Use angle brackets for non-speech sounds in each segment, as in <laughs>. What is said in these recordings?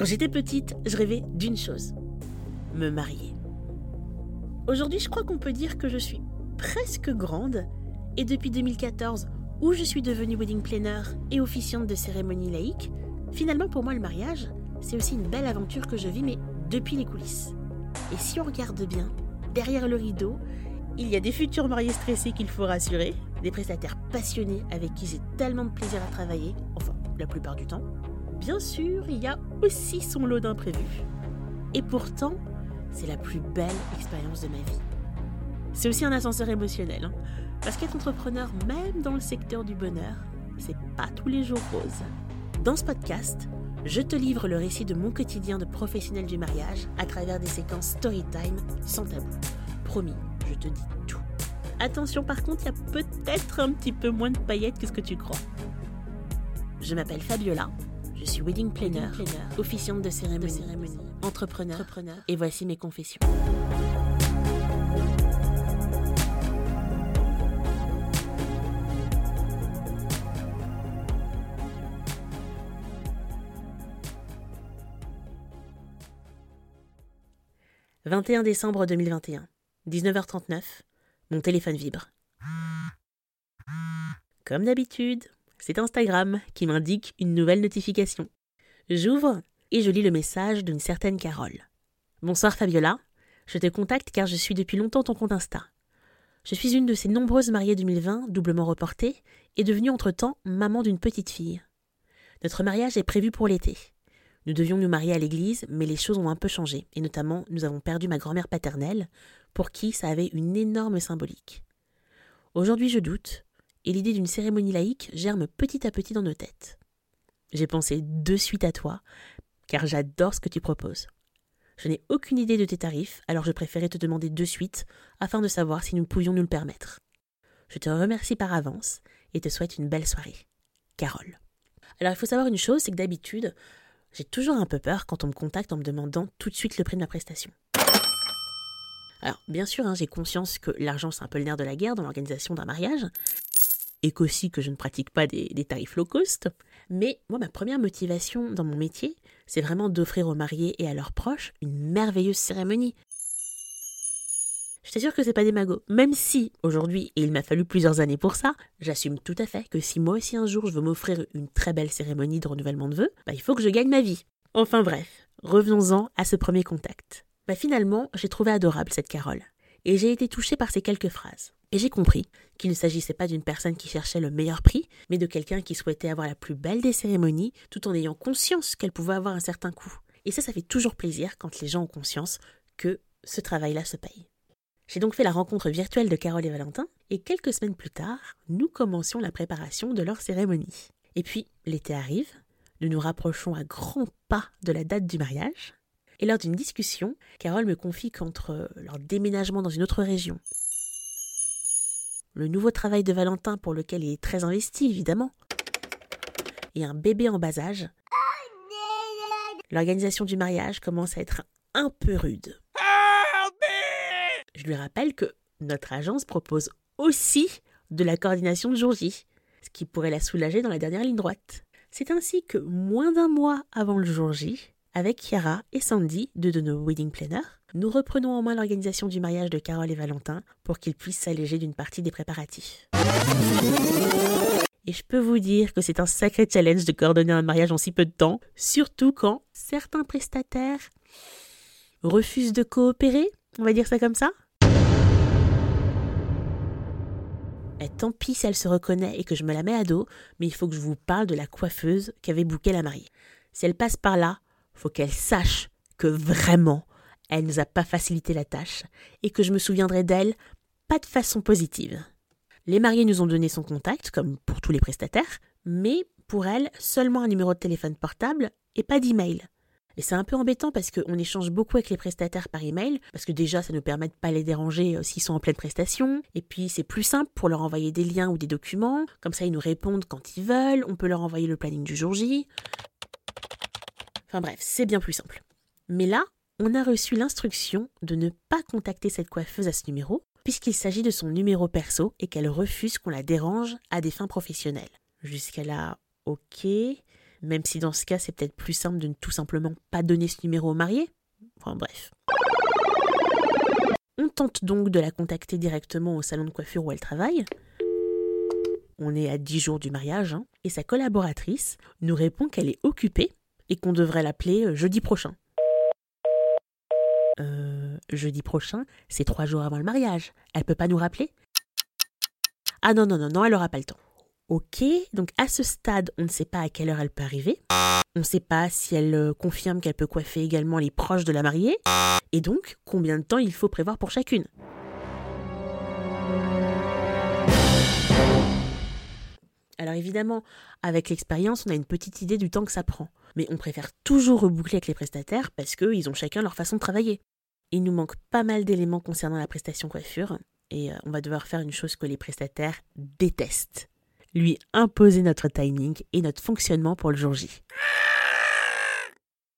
Quand j'étais petite, je rêvais d'une chose me marier. Aujourd'hui, je crois qu'on peut dire que je suis presque grande et depuis 2014, où je suis devenue wedding planner et officiante de cérémonie laïque, finalement pour moi le mariage, c'est aussi une belle aventure que je vis, mais depuis les coulisses. Et si on regarde bien, derrière le rideau, il y a des futurs mariés stressés qu'il faut rassurer, des prestataires passionnés avec qui j'ai tellement de plaisir à travailler, enfin la plupart du temps. Bien sûr, il y a aussi son lot d'imprévus. Et pourtant, c'est la plus belle expérience de ma vie. C'est aussi un ascenseur émotionnel, hein. parce qu'être entrepreneur, même dans le secteur du bonheur, c'est pas tous les jours rose. Dans ce podcast, je te livre le récit de mon quotidien de professionnel du mariage à travers des séquences story time sans tabou. Promis, je te dis tout. Attention par contre, il y a peut-être un petit peu moins de paillettes que ce que tu crois. Je m'appelle Fabiola, je suis wedding planner, officiante de cérémonie, entrepreneur, entrepreneur, et voici mes confessions. « 21 décembre 2021, 19h39, mon téléphone vibre. Comme d'habitude, c'est Instagram qui m'indique une nouvelle notification. J'ouvre et je lis le message d'une certaine Carole. Bonsoir Fabiola, je te contacte car je suis depuis longtemps ton compte Insta. Je suis une de ces nombreuses mariées 2020, doublement reportées, et devenue entre-temps maman d'une petite fille. Notre mariage est prévu pour l'été. Nous devions nous marier à l'église, mais les choses ont un peu changé, et notamment nous avons perdu ma grand-mère paternelle, pour qui ça avait une énorme symbolique. Aujourd'hui je doute, et l'idée d'une cérémonie laïque germe petit à petit dans nos têtes. J'ai pensé de suite à toi, car j'adore ce que tu proposes. Je n'ai aucune idée de tes tarifs, alors je préférais te demander de suite afin de savoir si nous pouvions nous le permettre. Je te remercie par avance et te souhaite une belle soirée. Carole. Alors il faut savoir une chose, c'est que d'habitude, j'ai toujours un peu peur quand on me contacte en me demandant tout de suite le prix de ma prestation. Alors bien sûr, hein, j'ai conscience que l'argent c'est un peu le nerf de la guerre dans l'organisation d'un mariage, et qu'aussi que je ne pratique pas des, des, tarifs low cost. Mais moi, ma première motivation dans mon métier, c'est vraiment d'offrir aux mariés et à leurs proches une merveilleuse cérémonie. Je t'assure que c'est pas des magots. Même si, aujourd'hui, et il m'a fallu plusieurs années pour ça, j'assume tout à fait que si moi aussi un jour je veux m'offrir une très belle cérémonie de renouvellement de vœux, bah, il faut que je gagne ma vie. Enfin bref, revenons-en à ce premier contact. Bah finalement, j'ai trouvé adorable cette Carole. Et j'ai été touchée par ces quelques phrases. Et j'ai compris qu'il ne s'agissait pas d'une personne qui cherchait le meilleur prix, mais de quelqu'un qui souhaitait avoir la plus belle des cérémonies, tout en ayant conscience qu'elle pouvait avoir un certain coût. Et ça, ça fait toujours plaisir quand les gens ont conscience que ce travail-là se paye. J'ai donc fait la rencontre virtuelle de Carole et Valentin, et quelques semaines plus tard, nous commencions la préparation de leur cérémonie. Et puis, l'été arrive, nous nous rapprochons à grands pas de la date du mariage, et lors d'une discussion, Carole me confie qu'entre leur déménagement dans une autre région, le nouveau travail de Valentin pour lequel il est très investi évidemment, et un bébé en bas âge, l'organisation du mariage commence à être un peu rude. Je lui rappelle que notre agence propose aussi de la coordination de jour J, ce qui pourrait la soulager dans la dernière ligne droite. C'est ainsi que moins d'un mois avant le jour J, avec Chiara et Sandy, deux de nos wedding planners, nous reprenons en main l'organisation du mariage de Carole et Valentin pour qu'ils puissent s'alléger d'une partie des préparatifs. Et je peux vous dire que c'est un sacré challenge de coordonner un mariage en si peu de temps, surtout quand certains prestataires refusent de coopérer, on va dire ça comme ça. Et tant pis si elle se reconnaît et que je me la mets à dos, mais il faut que je vous parle de la coiffeuse qu'avait bouqué la mariée. Si elle passe par là, faut qu'elle sache que vraiment, elle nous a pas facilité la tâche et que je me souviendrai d'elle pas de façon positive. Les mariés nous ont donné son contact, comme pour tous les prestataires, mais pour elle, seulement un numéro de téléphone portable et pas d'email. Et c'est un peu embêtant parce qu'on échange beaucoup avec les prestataires par email, parce que déjà ça nous permet de pas les déranger euh, s'ils sont en pleine prestation, et puis c'est plus simple pour leur envoyer des liens ou des documents, comme ça ils nous répondent quand ils veulent, on peut leur envoyer le planning du jour J. Enfin bref, c'est bien plus simple. Mais là, on a reçu l'instruction de ne pas contacter cette coiffeuse à ce numéro, puisqu'il s'agit de son numéro perso et qu'elle refuse qu'on la dérange à des fins professionnelles. Jusqu'à là, ok. Même si dans ce cas, c'est peut-être plus simple de ne tout simplement pas donner ce numéro au marié. Enfin bref. On tente donc de la contacter directement au salon de coiffure où elle travaille. On est à 10 jours du mariage, hein, et sa collaboratrice nous répond qu'elle est occupée et qu'on devrait l'appeler euh, jeudi prochain. Euh, jeudi prochain, c'est trois jours avant le mariage. Elle peut pas nous rappeler? Ah non, non, non, non, elle aura pas le temps. Ok, donc à ce stade, on ne sait pas à quelle heure elle peut arriver. On ne sait pas si elle euh, confirme qu'elle peut coiffer également les proches de la mariée. Et donc, combien de temps il faut prévoir pour chacune? Alors évidemment, avec l'expérience, on a une petite idée du temps que ça prend. Mais on préfère toujours reboucler avec les prestataires parce qu'ils ont chacun leur façon de travailler. Il nous manque pas mal d'éléments concernant la prestation coiffure et euh, on va devoir faire une chose que les prestataires détestent. Lui imposer notre timing et notre fonctionnement pour le jour J.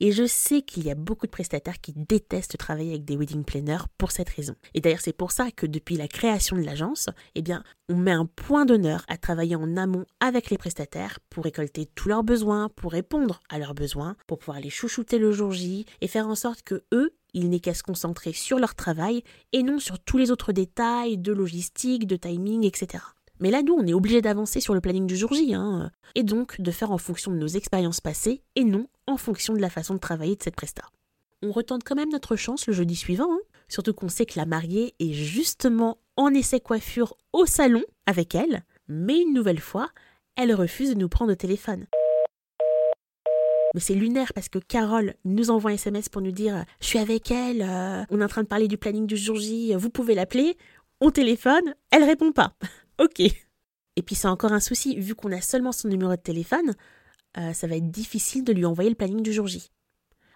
Et je sais qu'il y a beaucoup de prestataires qui détestent travailler avec des wedding planners pour cette raison. Et d'ailleurs, c'est pour ça que depuis la création de l'agence, eh bien, on met un point d'honneur à travailler en amont avec les prestataires pour récolter tous leurs besoins, pour répondre à leurs besoins, pour pouvoir les chouchouter le jour J et faire en sorte que eux, ils n'aient qu'à se concentrer sur leur travail et non sur tous les autres détails de logistique, de timing, etc. Mais là, nous, on est obligé d'avancer sur le planning du jour J, hein, et donc de faire en fonction de nos expériences passées et non en fonction de la façon de travailler de cette presta. On retente quand même notre chance le jeudi suivant, hein, surtout qu'on sait que la mariée est justement en essai coiffure au salon avec elle, mais une nouvelle fois, elle refuse de nous prendre au téléphone. Mais c'est lunaire parce que Carole nous envoie un SMS pour nous dire Je suis avec elle, euh, on est en train de parler du planning du jour J, vous pouvez l'appeler. On téléphone, elle répond pas. Ok. Et puis c'est encore un souci, vu qu'on a seulement son numéro de téléphone, euh, ça va être difficile de lui envoyer le planning du jour J.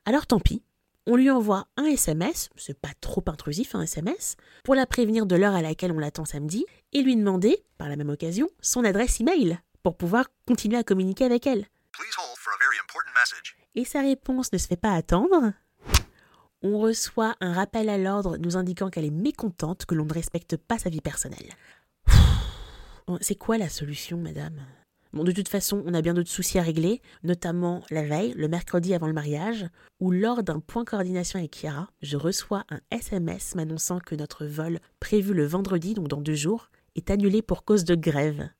Alors tant pis, on lui envoie un SMS, c'est pas trop intrusif un SMS, pour la prévenir de l'heure à laquelle on l'attend samedi, et lui demander, par la même occasion, son adresse email, pour pouvoir continuer à communiquer avec elle. Et sa réponse ne se fait pas attendre. On reçoit un rappel à l'ordre nous indiquant qu'elle est mécontente que l'on ne respecte pas sa vie personnelle. C'est quoi la solution, madame? Bon, de toute façon, on a bien d'autres soucis à régler, notamment la veille, le mercredi avant le mariage, où lors d'un point coordination avec Chiara, je reçois un SMS m'annonçant que notre vol, prévu le vendredi, donc dans deux jours, est annulé pour cause de grève.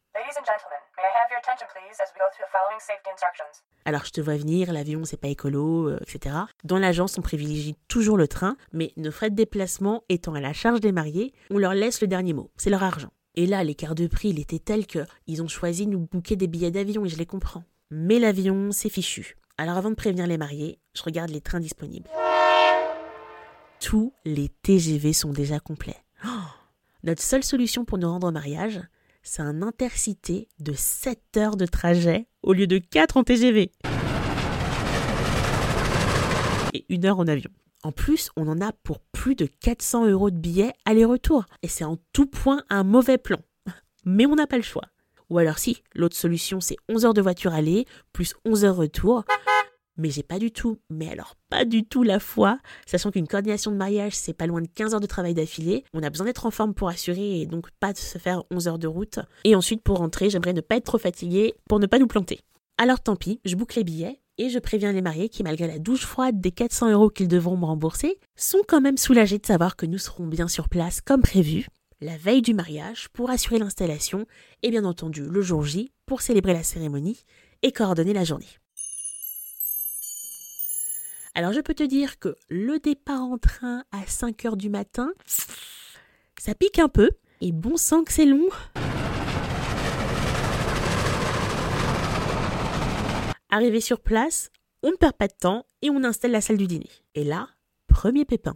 Alors je te vois venir, l'avion c'est pas écolo, euh, etc. Dans l'agence on privilégie toujours le train, mais nos frais de déplacement étant à la charge des mariés, on leur laisse le dernier mot, c'est leur argent. Et là, l'écart de prix, il était tel qu'ils ont choisi de nous bouquer des billets d'avion et je les comprends. Mais l'avion, c'est fichu. Alors avant de prévenir les mariés, je regarde les trains disponibles. Tous les TGV sont déjà complets. Oh Notre seule solution pour nous rendre au mariage, c'est un intercité de 7 heures de trajet au lieu de 4 en TGV. Et une heure en avion. En plus, on en a pour plus de 400 euros de billets aller-retour. Et c'est en tout point un mauvais plan. <laughs> Mais on n'a pas le choix. Ou alors si, l'autre solution c'est 11 heures de voiture aller, plus 11 heures retour. Mais j'ai pas du tout, mais alors pas du tout la foi, sachant qu'une coordination de mariage c'est pas loin de 15 heures de travail d'affilée. On a besoin d'être en forme pour assurer et donc pas de se faire 11 heures de route. Et ensuite pour rentrer, j'aimerais ne pas être trop fatiguée pour ne pas nous planter. Alors tant pis, je boucle les billets et je préviens les mariés qui, malgré la douche froide des 400 euros qu'ils devront me rembourser, sont quand même soulagés de savoir que nous serons bien sur place comme prévu, la veille du mariage pour assurer l'installation et bien entendu le jour J pour célébrer la cérémonie et coordonner la journée. Alors je peux te dire que le départ en train à 5 heures du matin, ça pique un peu, et bon sang que c'est long. Arrivé sur place, on ne perd pas de temps et on installe la salle du dîner. Et là, premier pépin.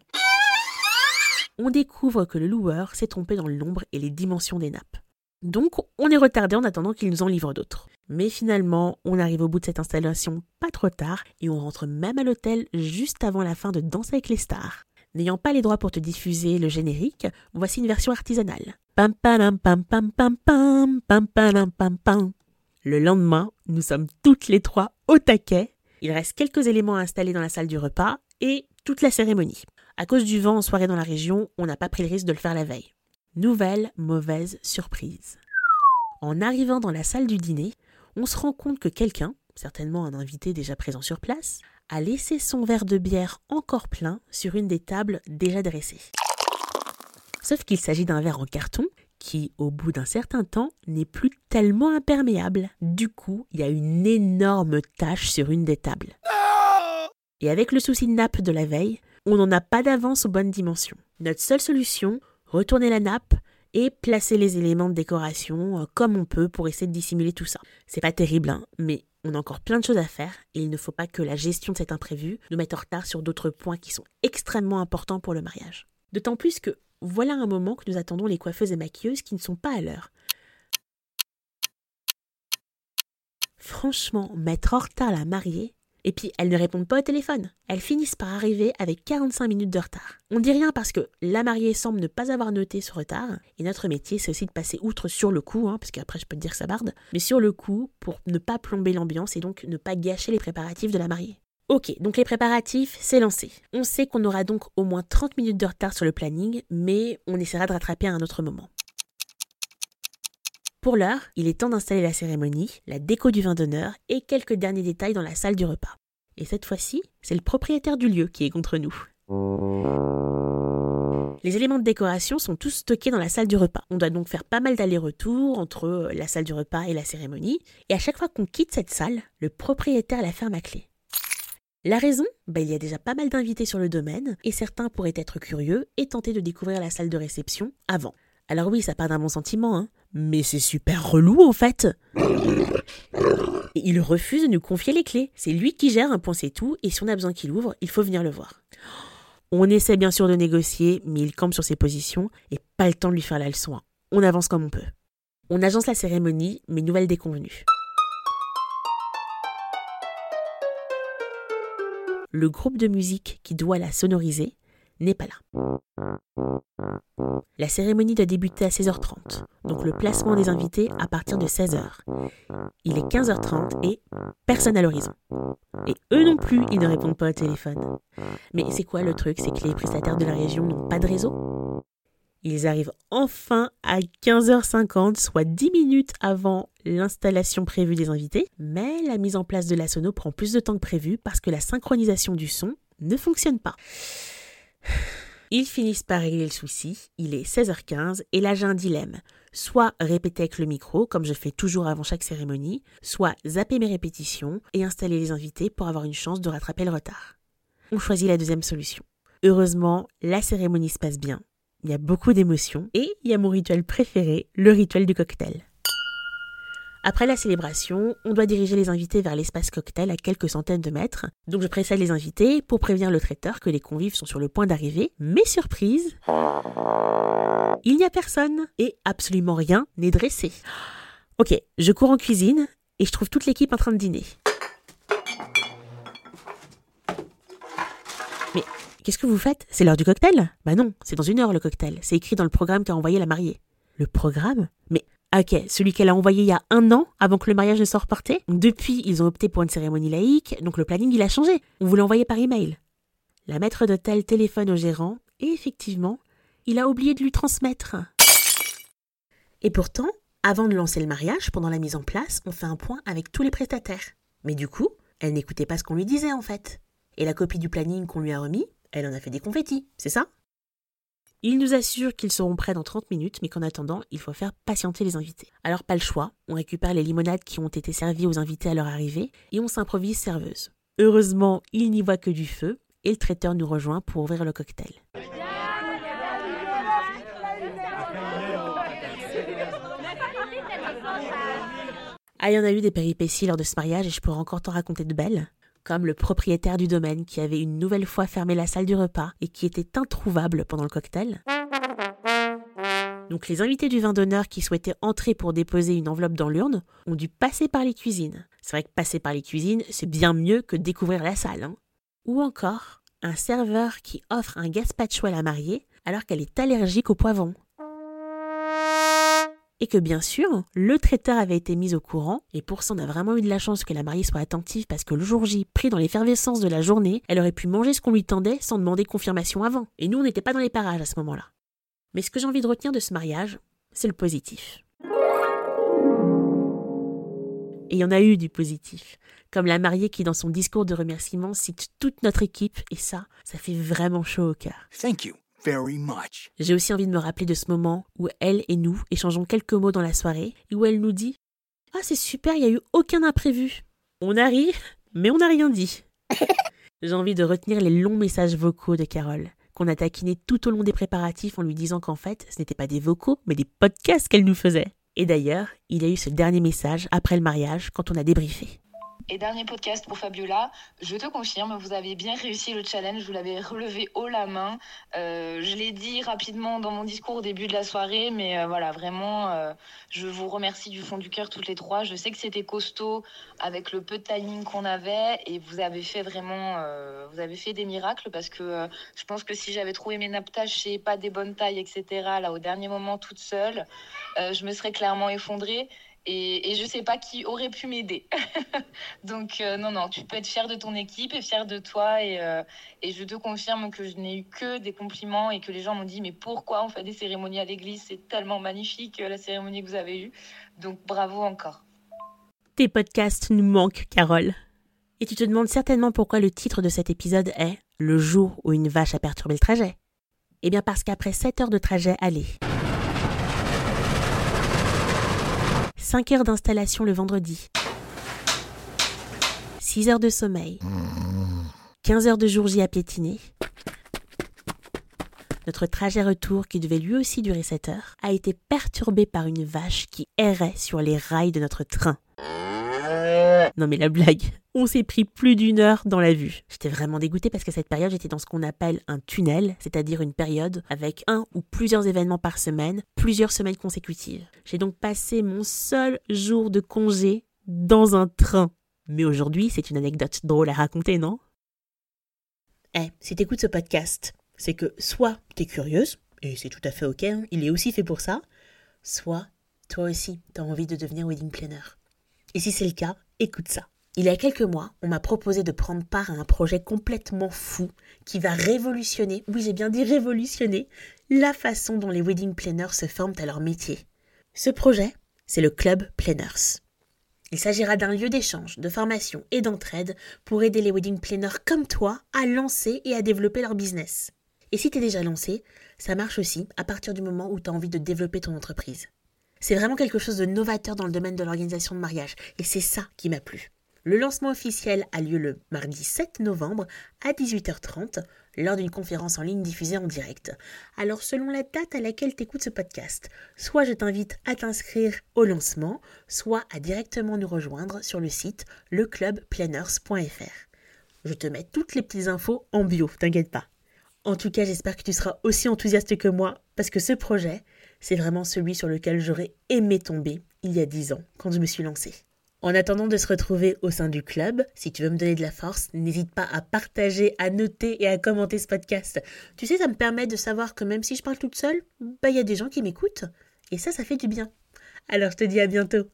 On découvre que le loueur s'est trompé dans le nombre et les dimensions des nappes. Donc, on est retardé en attendant qu'il nous en livre d'autres. Mais finalement, on arrive au bout de cette installation pas trop tard et on rentre même à l'hôtel juste avant la fin de Danse avec les stars. N'ayant pas les droits pour te diffuser le générique, voici une version artisanale. Pam pam pam pam pam pam pam. Le lendemain, nous sommes toutes les trois au taquet. Il reste quelques éléments à installer dans la salle du repas et toute la cérémonie. À cause du vent en soirée dans la région, on n'a pas pris le risque de le faire la veille. Nouvelle mauvaise surprise. En arrivant dans la salle du dîner, on se rend compte que quelqu'un, certainement un invité déjà présent sur place, a laissé son verre de bière encore plein sur une des tables déjà dressées. Sauf qu'il s'agit d'un verre en carton qui, au bout d'un certain temps, n'est plus tellement imperméable. Du coup, il y a une énorme tache sur une des tables. Et avec le souci de nappe de la veille, on n'en a pas d'avance aux bonnes dimensions. Notre seule solution, retourner la nappe et placer les éléments de décoration euh, comme on peut pour essayer de dissimuler tout ça. C'est pas terrible, hein, mais on a encore plein de choses à faire et il ne faut pas que la gestion de cet imprévu nous mette en retard sur d'autres points qui sont extrêmement importants pour le mariage. D'autant plus que voilà un moment que nous attendons les coiffeuses et maquilleuses qui ne sont pas à l'heure. Franchement, mettre en retard la mariée, et puis elles ne répondent pas au téléphone. Elles finissent par arriver avec 45 minutes de retard. On dit rien parce que la mariée semble ne pas avoir noté ce retard. Et notre métier, c'est aussi de passer outre sur le coup, hein, parce qu'après je peux te dire que ça barde, mais sur le coup pour ne pas plomber l'ambiance et donc ne pas gâcher les préparatifs de la mariée. Ok, donc les préparatifs, c'est lancé. On sait qu'on aura donc au moins 30 minutes de retard sur le planning, mais on essaiera de rattraper à un autre moment. Pour l'heure, il est temps d'installer la cérémonie, la déco du vin d'honneur et quelques derniers détails dans la salle du repas. Et cette fois-ci, c'est le propriétaire du lieu qui est contre nous. Les éléments de décoration sont tous stockés dans la salle du repas. On doit donc faire pas mal d'allers-retours entre la salle du repas et la cérémonie. Et à chaque fois qu'on quitte cette salle, le propriétaire la ferme à clé. La raison? Ben, Il y a déjà pas mal d'invités sur le domaine et certains pourraient être curieux et tenter de découvrir la salle de réception avant. Alors oui, ça part d'un bon sentiment, hein, mais c'est super relou en fait. Il refuse de nous confier les clés. C'est lui qui gère un point c'est tout, et si on a besoin qu'il ouvre, il faut venir le voir. On essaie bien sûr de négocier, mais il campe sur ses positions et pas le temps de lui faire la leçon. Hein. On avance comme on peut. On agence la cérémonie, mais nouvelle déconvenue. Le groupe de musique qui doit la sonoriser n'est pas là. La cérémonie doit débuter à 16h30, donc le placement des invités à partir de 16h. Il est 15h30 et personne à l'horizon. Et eux non plus, ils ne répondent pas au téléphone. Mais c'est quoi le truc C'est que les prestataires de la région n'ont pas de réseau? Ils arrivent enfin à 15h50, soit 10 minutes avant l'installation prévue des invités, mais la mise en place de la sono prend plus de temps que prévu parce que la synchronisation du son ne fonctionne pas. <sighs> Ils finissent par régler le souci, il est 16h15 et là j'ai un dilemme. Soit répéter avec le micro, comme je fais toujours avant chaque cérémonie, soit zapper mes répétitions et installer les invités pour avoir une chance de rattraper le retard. On choisit la deuxième solution. Heureusement, la cérémonie se passe bien. Il y a beaucoup d'émotions et il y a mon rituel préféré, le rituel du cocktail. Après la célébration, on doit diriger les invités vers l'espace cocktail à quelques centaines de mètres. Donc je précède les invités pour prévenir le traiteur que les convives sont sur le point d'arriver. Mais surprise, il n'y a personne et absolument rien n'est dressé. Ok, je cours en cuisine et je trouve toute l'équipe en train de dîner. Mais qu'est-ce que vous faites? C'est l'heure du cocktail? Bah non, c'est dans une heure le cocktail. C'est écrit dans le programme qu'a envoyé la mariée. Le programme? Mais Ok, celui qu'elle a envoyé il y a un an, avant que le mariage ne soit reporté? Depuis, ils ont opté pour une cérémonie laïque, donc le planning il a changé. On vous l'a envoyé par email. La maître d'hôtel téléphone au gérant, et effectivement, il a oublié de lui transmettre. Et pourtant, avant de lancer le mariage, pendant la mise en place, on fait un point avec tous les prestataires. Mais du coup, elle n'écoutait pas ce qu'on lui disait en fait. Et la copie du planning qu'on lui a remis, elle en a fait des confettis, c'est ça? Il nous assure qu'ils seront prêts dans 30 minutes, mais qu'en attendant, il faut faire patienter les invités. Alors pas le choix, on récupère les limonades qui ont été servies aux invités à leur arrivée et on s'improvise serveuse. Heureusement, il n'y voit que du feu et le traiteur nous rejoint pour ouvrir le cocktail. Ah, il y en a eu des péripéties lors de ce mariage et je pourrais encore t'en raconter de belles comme le propriétaire du domaine qui avait une nouvelle fois fermé la salle du repas et qui était introuvable pendant le cocktail. Donc les invités du vin d'honneur qui souhaitaient entrer pour déposer une enveloppe dans l'urne ont dû passer par les cuisines. C'est vrai que passer par les cuisines, c'est bien mieux que découvrir la salle. Hein. Ou encore, un serveur qui offre un gazpacho à la mariée alors qu'elle est allergique au poivron et que bien sûr, le traiteur avait été mis au courant, et pour ça on a vraiment eu de la chance que la mariée soit attentive parce que le jour J, pris dans l'effervescence de la journée, elle aurait pu manger ce qu'on lui tendait sans demander confirmation avant. Et nous on n'était pas dans les parages à ce moment-là. Mais ce que j'ai envie de retenir de ce mariage, c'est le positif. Et il y en a eu du positif. comme la mariée qui dans son discours de remerciement cite toute notre équipe et ça, ça fait vraiment chaud au cœur. Thank you. J'ai aussi envie de me rappeler de ce moment où elle et nous échangeons quelques mots dans la soirée et où elle nous dit Ah, c'est super, il n'y a eu aucun imprévu. On a ri, mais on n'a rien dit. <laughs> J'ai envie de retenir les longs messages vocaux de Carole, qu'on a taquiné tout au long des préparatifs en lui disant qu'en fait, ce n'étaient pas des vocaux, mais des podcasts qu'elle nous faisait. Et d'ailleurs, il y a eu ce dernier message après le mariage quand on a débriefé. Et dernier podcast pour Fabiola, je te confirme, vous avez bien réussi le challenge, vous l'avez relevé haut la main. Euh, je l'ai dit rapidement dans mon discours au début de la soirée, mais euh, voilà, vraiment, euh, je vous remercie du fond du cœur toutes les trois. Je sais que c'était costaud avec le peu de timing qu'on avait et vous avez fait vraiment, vous avez fait des miracles parce que je pense que si j'avais trouvé mes nappes tachées, pas des bonnes tailles, etc., là au dernier moment toute seule, je me serais clairement effondrée. Et, et je sais pas qui aurait pu m'aider. <laughs> Donc euh, non, non, tu peux être fier de ton équipe et fier de toi. Et, euh, et je te confirme que je n'ai eu que des compliments et que les gens m'ont dit mais pourquoi on fait des cérémonies à l'église? C'est tellement magnifique euh, la cérémonie que vous avez eue. Donc bravo encore. Tes podcasts nous manquent, Carole. Et tu te demandes certainement pourquoi le titre de cet épisode est Le jour où une vache a perturbé le trajet. Eh bien parce qu'après 7 heures de trajet aller, 5 heures d'installation le vendredi. 6 heures de sommeil. 15 heures de jour J à piétiner. Notre trajet retour, qui devait lui aussi durer 7 heures, a été perturbé par une vache qui errait sur les rails de notre train. Non mais la blague. On s'est pris plus d'une heure dans la vue. J'étais vraiment dégoûtée parce qu'à cette période, j'étais dans ce qu'on appelle un tunnel, c'est-à-dire une période avec un ou plusieurs événements par semaine, plusieurs semaines consécutives. J'ai donc passé mon seul jour de congé dans un train. Mais aujourd'hui, c'est une anecdote drôle à raconter, non? Eh, si t'écoutes ce podcast, c'est que soit t'es curieuse, et c'est tout à fait ok, hein, il est aussi fait pour ça, soit toi aussi t'as envie de devenir wedding planner. Et si c'est le cas, écoute ça. Il y a quelques mois, on m'a proposé de prendre part à un projet complètement fou qui va révolutionner, oui j'ai bien dit révolutionner, la façon dont les wedding planners se forment à leur métier. Ce projet, c'est le Club Planners. Il s'agira d'un lieu d'échange, de formation et d'entraide pour aider les wedding planners comme toi à lancer et à développer leur business. Et si tu es déjà lancé, ça marche aussi à partir du moment où tu as envie de développer ton entreprise. C'est vraiment quelque chose de novateur dans le domaine de l'organisation de mariage, et c'est ça qui m'a plu. Le lancement officiel a lieu le mardi 7 novembre à 18h30 lors d'une conférence en ligne diffusée en direct. Alors selon la date à laquelle tu écoutes ce podcast, soit je t'invite à t'inscrire au lancement, soit à directement nous rejoindre sur le site leclubplanners.fr. Je te mets toutes les petites infos en bio, t'inquiète pas. En tout cas, j'espère que tu seras aussi enthousiaste que moi parce que ce projet, c'est vraiment celui sur lequel j'aurais aimé tomber il y a dix ans quand je me suis lancée. En attendant de se retrouver au sein du club, si tu veux me donner de la force, n'hésite pas à partager, à noter et à commenter ce podcast. Tu sais, ça me permet de savoir que même si je parle toute seule, bah il y a des gens qui m'écoutent. Et ça, ça fait du bien. Alors je te dis à bientôt.